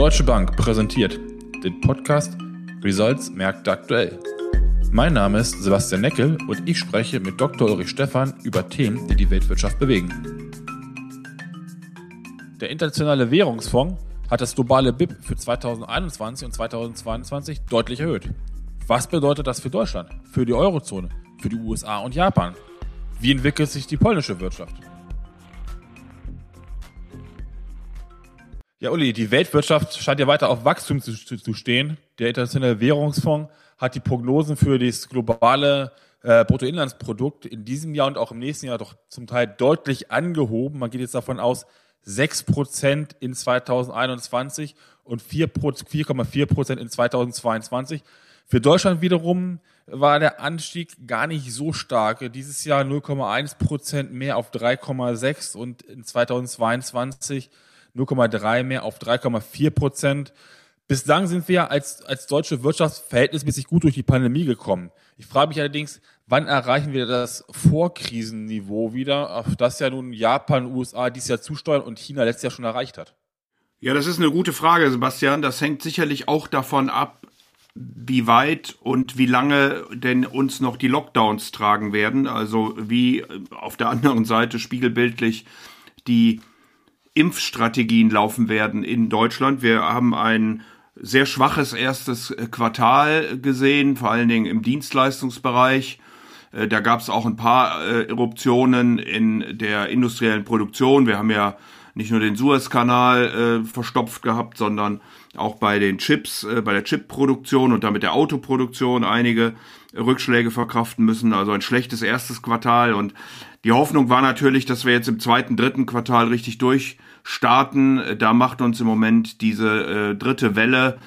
Deutsche Bank präsentiert den Podcast Results Märkte aktuell. Mein Name ist Sebastian Neckel und ich spreche mit Dr. Ulrich Stephan über Themen, die die Weltwirtschaft bewegen. Der Internationale Währungsfonds hat das globale BIP für 2021 und 2022 deutlich erhöht. Was bedeutet das für Deutschland, für die Eurozone, für die USA und Japan? Wie entwickelt sich die polnische Wirtschaft? Ja, Uli, die Weltwirtschaft scheint ja weiter auf Wachstum zu, zu, zu stehen. Der Internationale Währungsfonds hat die Prognosen für das globale äh, Bruttoinlandsprodukt in diesem Jahr und auch im nächsten Jahr doch zum Teil deutlich angehoben. Man geht jetzt davon aus, 6% in 2021 und 4,4% in 2022. Für Deutschland wiederum war der Anstieg gar nicht so stark. Dieses Jahr 0,1% mehr auf 3,6 und in 2022 0,3 mehr auf 3,4 Prozent. Bislang sind wir als, als deutsche Wirtschaft verhältnismäßig gut durch die Pandemie gekommen. Ich frage mich allerdings, wann erreichen wir das Vorkrisenniveau wieder, auf das ja nun Japan, USA dieses Jahr zusteuern und China letztes Jahr schon erreicht hat? Ja, das ist eine gute Frage, Sebastian. Das hängt sicherlich auch davon ab, wie weit und wie lange denn uns noch die Lockdowns tragen werden. Also wie auf der anderen Seite spiegelbildlich die Impfstrategien laufen werden in Deutschland. Wir haben ein sehr schwaches erstes Quartal gesehen, vor allen Dingen im Dienstleistungsbereich. Äh, da gab es auch ein paar äh, Eruptionen in der industriellen Produktion. Wir haben ja nicht nur den Suezkanal äh, verstopft gehabt, sondern auch bei den Chips, äh, bei der Chipproduktion und damit der Autoproduktion einige Rückschläge verkraften müssen. Also ein schlechtes erstes Quartal und die Hoffnung war natürlich, dass wir jetzt im zweiten, dritten Quartal richtig durchstarten. Da macht uns im Moment diese äh, dritte Welle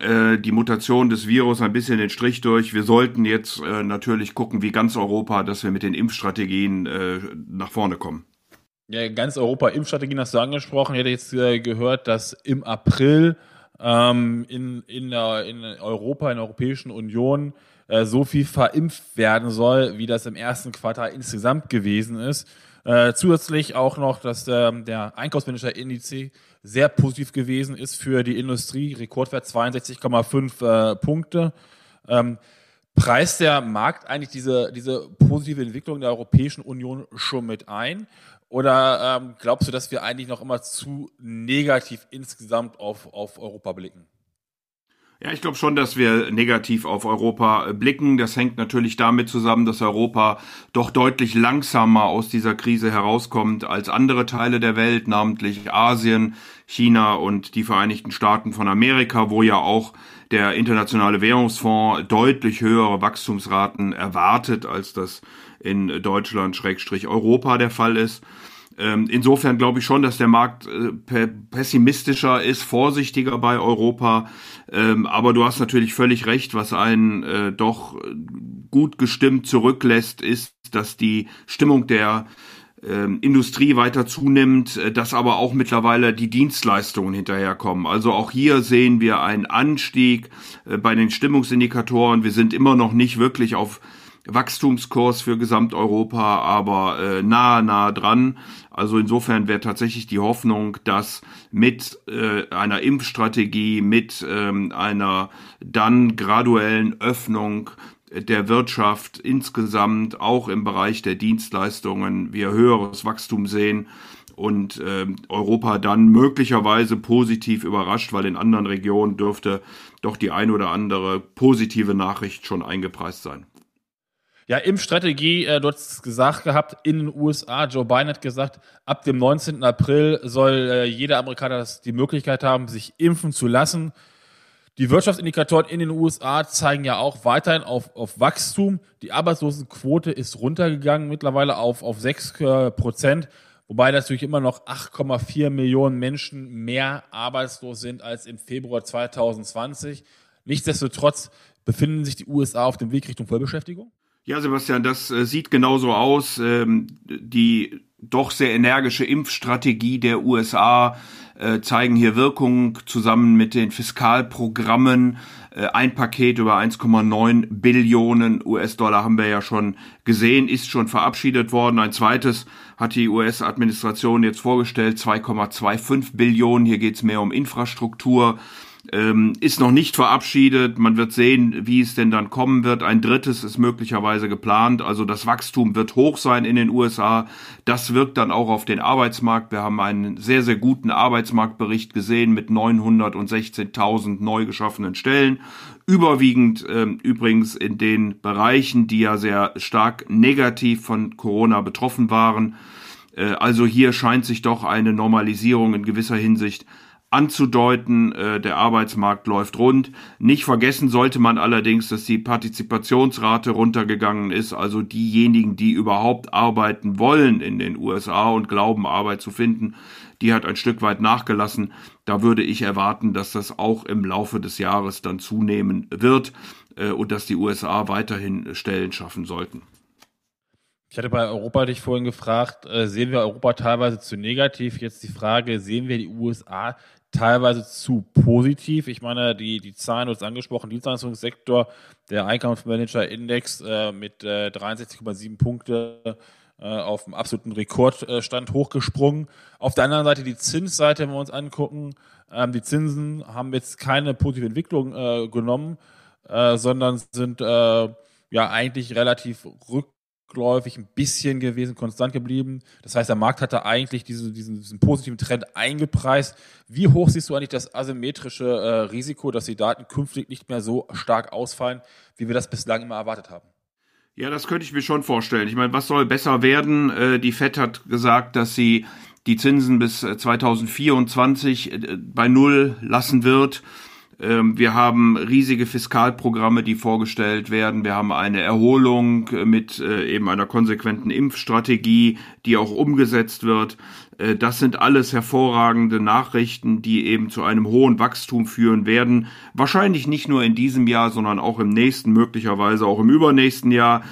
äh, die Mutation des Virus ein bisschen den Strich durch. Wir sollten jetzt äh, natürlich gucken, wie ganz Europa, dass wir mit den Impfstrategien äh, nach vorne kommen. Ja, ganz Europa Impfstrategien hast du angesprochen. Ich hätte jetzt äh, gehört, dass im April ähm, in, in, der, in Europa, in der Europäischen Union äh, so viel verimpft werden soll, wie das im ersten Quartal insgesamt gewesen ist. Äh, zusätzlich auch noch, dass äh, der Einkaufsmanager-Indiz sehr positiv gewesen ist für die Industrie, Rekordwert 62,5 äh, Punkte. Ähm, preist der Markt eigentlich diese, diese positive Entwicklung der Europäischen Union schon mit ein? Oder ähm, glaubst du, dass wir eigentlich noch immer zu negativ insgesamt auf, auf Europa blicken? Ja, ich glaube schon, dass wir negativ auf Europa blicken. Das hängt natürlich damit zusammen, dass Europa doch deutlich langsamer aus dieser Krise herauskommt als andere Teile der Welt, namentlich Asien, China und die Vereinigten Staaten von Amerika, wo ja auch der Internationale Währungsfonds deutlich höhere Wachstumsraten erwartet, als das in Deutschland Schrägstrich Europa der Fall ist. Ähm, insofern glaube ich schon, dass der Markt äh, pessimistischer ist, vorsichtiger bei Europa. Ähm, aber du hast natürlich völlig recht, was einen äh, doch gut gestimmt zurücklässt, ist, dass die Stimmung der ähm, Industrie weiter zunimmt, äh, dass aber auch mittlerweile die Dienstleistungen hinterherkommen. Also auch hier sehen wir einen Anstieg bei den Stimmungsindikatoren. Wir sind immer noch nicht wirklich auf Wachstumskurs für Gesamteuropa, aber äh, nah, nah dran. Also insofern wäre tatsächlich die Hoffnung, dass mit äh, einer Impfstrategie, mit ähm, einer dann graduellen Öffnung der Wirtschaft insgesamt, auch im Bereich der Dienstleistungen, wir höheres Wachstum sehen und äh, Europa dann möglicherweise positiv überrascht, weil in anderen Regionen dürfte doch die ein oder andere positive Nachricht schon eingepreist sein. Ja, Impfstrategie, äh, du hast gesagt gehabt, in den USA, Joe Biden hat gesagt, ab dem 19. April soll äh, jeder Amerikaner die Möglichkeit haben, sich impfen zu lassen. Die Wirtschaftsindikatoren in den USA zeigen ja auch weiterhin auf, auf Wachstum. Die Arbeitslosenquote ist runtergegangen, mittlerweile auf, auf 6 äh, Prozent, wobei natürlich immer noch 8,4 Millionen Menschen mehr arbeitslos sind als im Februar 2020. Nichtsdestotrotz befinden sich die USA auf dem Weg Richtung Vollbeschäftigung? Ja, Sebastian, das äh, sieht genauso aus. Ähm, die doch sehr energische Impfstrategie der USA äh, zeigen hier Wirkung zusammen mit den Fiskalprogrammen. Äh, ein Paket über 1,9 Billionen US-Dollar haben wir ja schon gesehen, ist schon verabschiedet worden. Ein zweites hat die US-Administration jetzt vorgestellt, 2,25 Billionen. Hier geht es mehr um Infrastruktur ähm, ist noch nicht verabschiedet. Man wird sehen, wie es denn dann kommen wird. Ein drittes ist möglicherweise geplant. Also das Wachstum wird hoch sein in den USA. Das wirkt dann auch auf den Arbeitsmarkt. Wir haben einen sehr, sehr guten Arbeitsmarktbericht gesehen mit 916.000 neu geschaffenen Stellen. Überwiegend ähm, übrigens in den Bereichen, die ja sehr stark negativ von Corona betroffen waren. Äh, also hier scheint sich doch eine Normalisierung in gewisser Hinsicht anzudeuten, äh, der Arbeitsmarkt läuft rund. Nicht vergessen sollte man allerdings, dass die Partizipationsrate runtergegangen ist, also diejenigen, die überhaupt arbeiten wollen in den USA und glauben, Arbeit zu finden, die hat ein Stück weit nachgelassen. Da würde ich erwarten, dass das auch im Laufe des Jahres dann zunehmen wird äh, und dass die USA weiterhin Stellen schaffen sollten. Ich hatte bei Europa dich vorhin gefragt, äh, sehen wir Europa teilweise zu negativ? Jetzt die Frage, sehen wir die USA teilweise zu positiv. Ich meine, die, die Zahlen, du hast angesprochen, Dienstleistungssektor, der Einkaufsmanager-Index äh, mit äh, 63,7 Punkte äh, auf dem absoluten Rekordstand hochgesprungen. Auf der anderen Seite die Zinsseite, wenn wir uns angucken, ähm, die Zinsen haben jetzt keine positive Entwicklung äh, genommen, äh, sondern sind äh, ja eigentlich relativ rück rückläufig ein bisschen gewesen, konstant geblieben. Das heißt, der Markt hatte eigentlich diese, diesen, diesen positiven Trend eingepreist. Wie hoch siehst du eigentlich das asymmetrische äh, Risiko, dass die Daten künftig nicht mehr so stark ausfallen, wie wir das bislang immer erwartet haben? Ja, das könnte ich mir schon vorstellen. Ich meine, was soll besser werden? Äh, die FED hat gesagt, dass sie die Zinsen bis 2024 äh, bei Null lassen wird. Ähm, wir haben riesige Fiskalprogramme, die vorgestellt werden. Wir haben eine Erholung äh, mit äh, eben einer konsequenten Impfstrategie, die auch umgesetzt wird. Äh, das sind alles hervorragende Nachrichten, die eben zu einem hohen Wachstum führen werden. Wahrscheinlich nicht nur in diesem Jahr, sondern auch im nächsten, möglicherweise auch im übernächsten Jahr.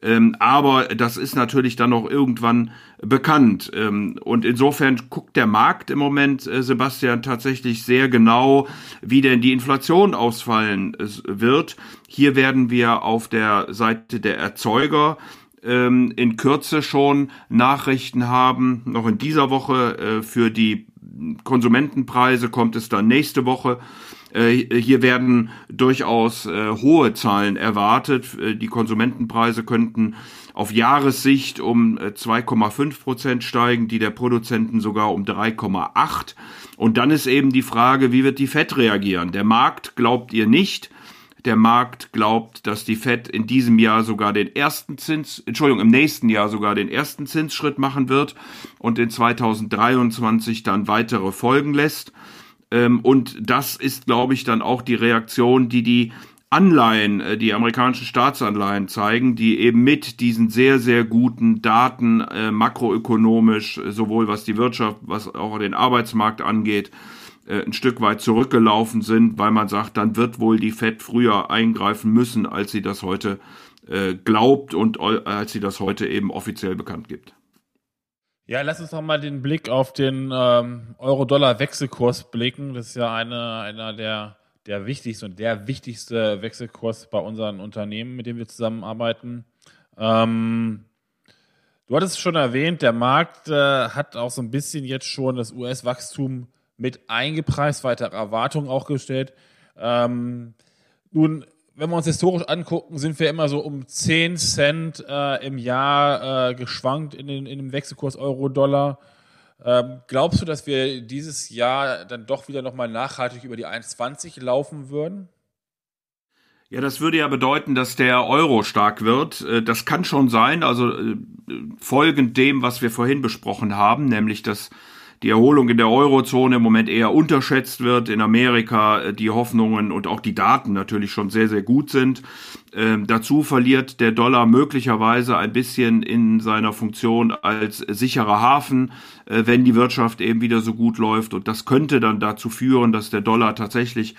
Ähm, aber das ist natürlich dann auch irgendwann bekannt. Ähm, und insofern guckt der Markt im Moment, äh, Sebastian, tatsächlich sehr genau, wie denn die Inflation ausfallen wird. Hier werden wir auf der Seite der Erzeuger ähm, in Kürze schon Nachrichten haben. Noch in dieser Woche äh, für die Konsumentenpreise kommt es dann nächste Woche. Äh, hier werden durchaus hohe Zahlen erwartet. Die Konsumentenpreise könnten auf Jahressicht um 2,5 Prozent steigen, die der Produzenten sogar um 3,8. Und dann ist eben die Frage, wie wird die FED reagieren? Der Markt glaubt ihr nicht. Der Markt glaubt, dass die Fed in diesem Jahr sogar den ersten Zins, Entschuldigung, im nächsten Jahr sogar den ersten Zinsschritt machen wird und in 2023 dann weitere folgen lässt. Ähm, und das ist, glaube ich, dann auch die Reaktion, die die Anleihen, äh, die amerikanischen Staatsanleihen zeigen, die eben mit diesen sehr, sehr guten Daten äh, makroökonomisch, äh, sowohl was die Wirtschaft, was auch den Arbeitsmarkt angeht, äh, ein Stück weit zurückgelaufen sind, weil man sagt, dann wird wohl die Fed früher eingreifen müssen, als sie das heute äh, glaubt und als sie das heute eben offiziell bekannt gibt. Ja, lass uns noch mal den Blick auf den ähm, Euro-Dollar-Wechselkurs blicken. Das ist ja eine, einer der, der wichtigsten und der wichtigste Wechselkurs bei unseren Unternehmen, mit denen wir zusammenarbeiten. Ähm, du hattest es schon erwähnt, der Markt äh, hat auch so ein bisschen jetzt schon das US-Wachstum mit eingepreist, weitere Erwartungen auch gestellt. Ähm, nun wenn wir uns historisch angucken, sind wir immer so um 10 Cent äh, im Jahr äh, geschwankt in, den, in dem Wechselkurs Euro-Dollar. Ähm, glaubst du, dass wir dieses Jahr dann doch wieder nochmal nachhaltig über die 1,20 laufen würden? Ja, das würde ja bedeuten, dass der Euro stark wird. Äh, das kann schon sein, also äh, folgend dem, was wir vorhin besprochen haben, nämlich dass die Erholung in der Eurozone im Moment eher unterschätzt wird, in Amerika äh, die Hoffnungen und auch die Daten natürlich schon sehr, sehr gut sind. Ähm, dazu verliert der Dollar möglicherweise ein bisschen in seiner Funktion als sicherer Hafen, äh, wenn die Wirtschaft eben wieder so gut läuft. Und das könnte dann dazu führen, dass der Dollar tatsächlich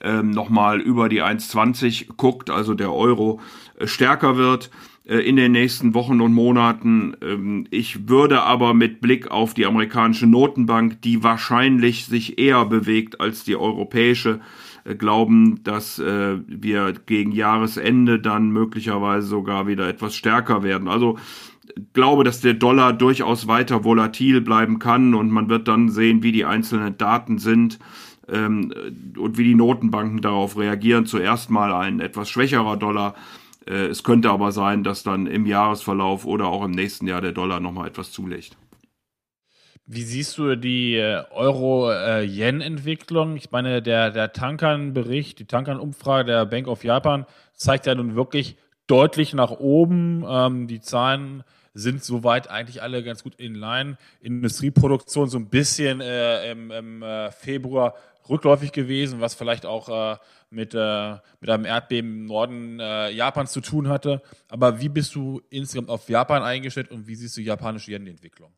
ähm, nochmal über die 1,20 guckt, also der Euro äh, stärker wird. Äh, in den nächsten Wochen und Monaten. Ähm, ich würde aber mit Blick auf die amerikanische Notenbank, die wahrscheinlich sich eher bewegt als die europäische, äh, glauben, dass äh, wir gegen Jahresende dann möglicherweise sogar wieder etwas stärker werden. Also glaube, dass der Dollar durchaus weiter volatil bleiben kann und man wird dann sehen, wie die einzelnen Daten sind ähm, und wie die Notenbanken darauf reagieren. Zuerst mal ein etwas schwächerer Dollar. Äh, es könnte aber sein, dass dann im Jahresverlauf oder auch im nächsten Jahr der Dollar nochmal etwas zulegt. Wie siehst du die äh, Euro-Yen-Entwicklung? Ich meine, der, der Tankern-Bericht, die Tankern-Umfrage der Bank of Japan zeigt ja nun wirklich deutlich nach oben. Ähm, die Zahlen sind soweit eigentlich alle ganz gut in line. Industrieproduktion so ein bisschen äh, im, im äh, Februar rückläufig gewesen, was vielleicht auch äh, mit, äh, mit einem Erdbeben im Norden äh, Japans zu tun hatte. Aber wie bist du insgesamt auf Japan eingestellt und wie siehst du japanische Yen-Entwicklung?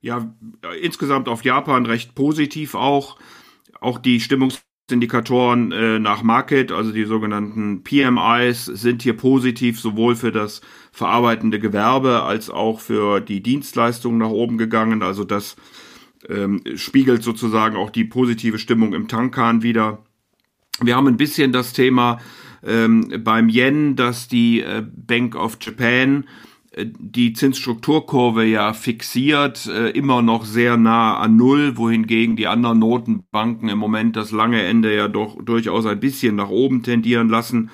Ja, insgesamt auf Japan recht positiv auch. Auch die Stimmungs Indikatoren äh, nach Market, also die sogenannten PMIs, sind hier positiv sowohl für das verarbeitende Gewerbe als auch für die Dienstleistungen nach oben gegangen. Also das ähm, spiegelt sozusagen auch die positive Stimmung im Tankan wieder. Wir haben ein bisschen das Thema ähm, beim Yen, dass die äh, Bank of Japan die Zinsstrukturkurve ja fixiert, äh, immer noch sehr nah an Null, wohingegen die anderen Notenbanken im Moment das lange Ende ja doch durchaus ein bisschen nach oben tendieren lassen.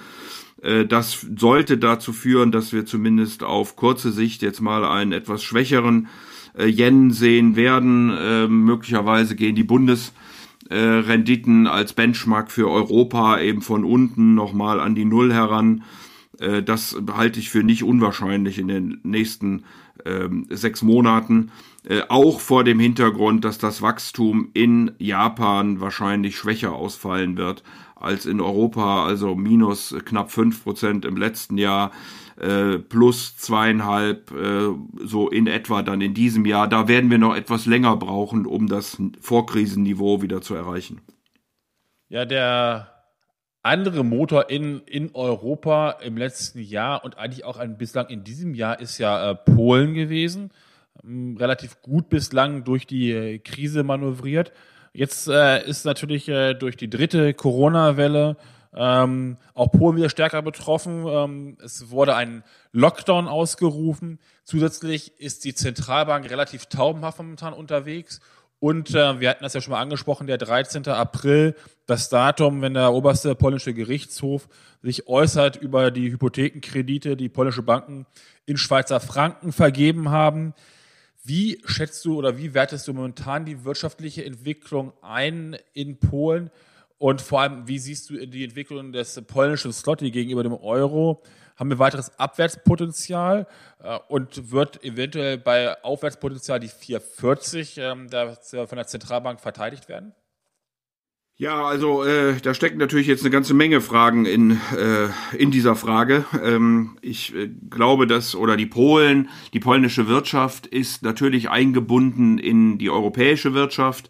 Äh, das sollte dazu führen, dass wir zumindest auf kurze Sicht jetzt mal einen etwas schwächeren äh, Yen sehen werden. Äh, möglicherweise gehen die Bundesrenditen als Benchmark für Europa eben von unten nochmal an die Null heran. Äh, das halte ich für nicht unwahrscheinlich in den nächsten ähm, sechs Monaten. Äh, auch vor dem Hintergrund, dass das Wachstum in Japan wahrscheinlich schwächer ausfallen wird als in Europa, also minus knapp fünf Prozent im letzten Jahr, äh, plus zweieinhalb, äh, so in etwa dann in diesem Jahr. Da werden wir noch etwas länger brauchen, um das Vorkrisenniveau wieder zu erreichen. Ja, der andere Motor in, in Europa im letzten Jahr und eigentlich auch ein, bislang in diesem Jahr ist ja äh, Polen gewesen. Ähm, relativ gut bislang durch die äh, Krise manövriert. Jetzt äh, ist natürlich äh, durch die dritte Corona-Welle ähm, auch Polen wieder stärker betroffen. Ähm, es wurde ein Lockdown ausgerufen. Zusätzlich ist die Zentralbank relativ taubenhaft momentan unterwegs und äh, wir hatten das ja schon mal angesprochen, der 13. April, das Datum, wenn der oberste polnische Gerichtshof sich äußert über die Hypothekenkredite, die polnische Banken in Schweizer Franken vergeben haben. Wie schätzt du oder wie wertest du momentan die wirtschaftliche Entwicklung ein in Polen? Und vor allem, wie siehst du die Entwicklung des polnischen Slotty gegenüber dem Euro? haben wir weiteres Abwärtspotenzial äh, und wird eventuell bei Aufwärtspotenzial die 440 ähm, von der Zentralbank verteidigt werden? Ja, also äh, da stecken natürlich jetzt eine ganze Menge Fragen in, äh, in dieser Frage. Ähm, ich äh, glaube, dass, oder die Polen, die polnische Wirtschaft ist natürlich eingebunden in die europäische Wirtschaft.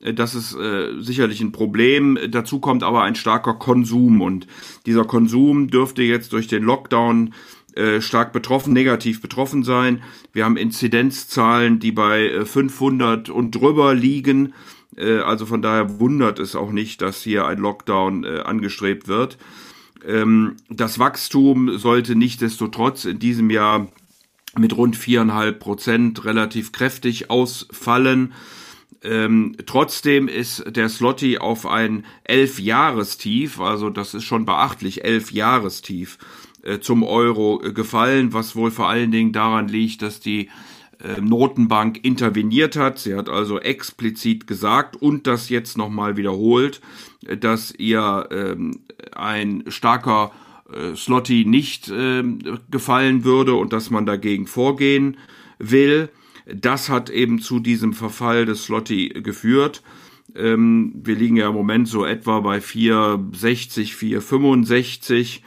Äh, das ist äh, sicherlich ein Problem. Dazu kommt aber ein starker Konsum und dieser Konsum dürfte jetzt durch den Lockdown äh, stark betroffen, negativ betroffen sein. Wir haben Inzidenzzahlen, die bei 500 äh, und drüber liegen. Äh, also von daher wundert es auch nicht, dass hier ein Lockdown angestrebt wird. Ähm, das Wachstum sollte nichtdestotrotz in diesem Jahr mit rund viereinhalb Prozent relativ kräftig ausfallen. Ähm, trotzdem ist der Slotty auf ein elf-Jahrestief, also das ist schon beachtlich, elf Jahrestief äh, zum Euro äh, gefallen, was wohl vor allen Dingen daran liegt, dass die äh, Notenbank interveniert hat. Sie hat also explizit gesagt und das jetzt nochmal wiederholt, dass ihr ähm, ein starker äh, Slotty nicht äh, gefallen würde und dass man dagegen vorgehen will. Das hat eben zu diesem Verfall des Slotty geführt. Ähm, wir liegen ja im Moment so etwa bei 460, 465.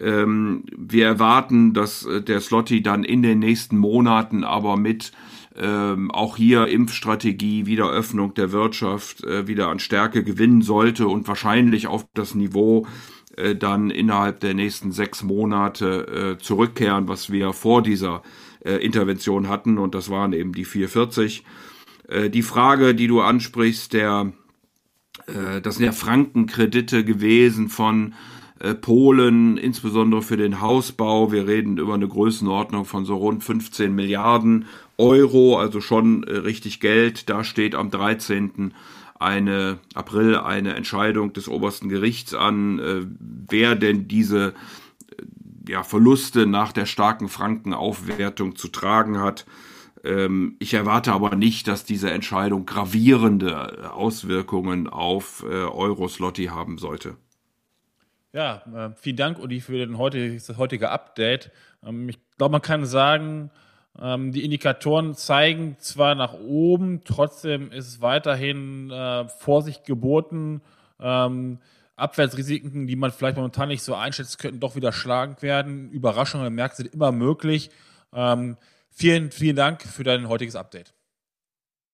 Ähm, wir erwarten, dass äh, der Slotty dann in den nächsten Monaten aber mit ähm, auch hier Impfstrategie, Wiederöffnung der Wirtschaft äh, wieder an Stärke gewinnen sollte und wahrscheinlich auf das Niveau äh, dann innerhalb der nächsten sechs Monate äh, zurückkehren, was wir vor dieser äh, Intervention hatten. Und das waren eben die 440. Äh, die Frage, die du ansprichst, der, äh, das sind ja Frankenkredite gewesen von äh, Polen, insbesondere für den Hausbau. Wir reden über eine Größenordnung von so rund 15 Milliarden Euro, also schon äh, richtig Geld. Da steht am 13. Eine, April eine Entscheidung des obersten Gerichts an, äh, wer denn diese ja, Verluste nach der starken Frankenaufwertung zu tragen hat. Ähm, ich erwarte aber nicht, dass diese Entscheidung gravierende Auswirkungen auf äh, Euroslotti haben sollte. Ja, äh, vielen Dank, Uli, für den heutige, das heutige Update. Ähm, ich glaube, man kann sagen, ähm, die Indikatoren zeigen zwar nach oben, trotzdem ist weiterhin äh, Vorsicht geboten. Ähm, Abwärtsrisiken, die man vielleicht momentan nicht so einschätzt, könnten doch wieder schlagend werden. Überraschungen im Märkte sind immer möglich. Ähm, vielen, vielen Dank für dein heutiges Update.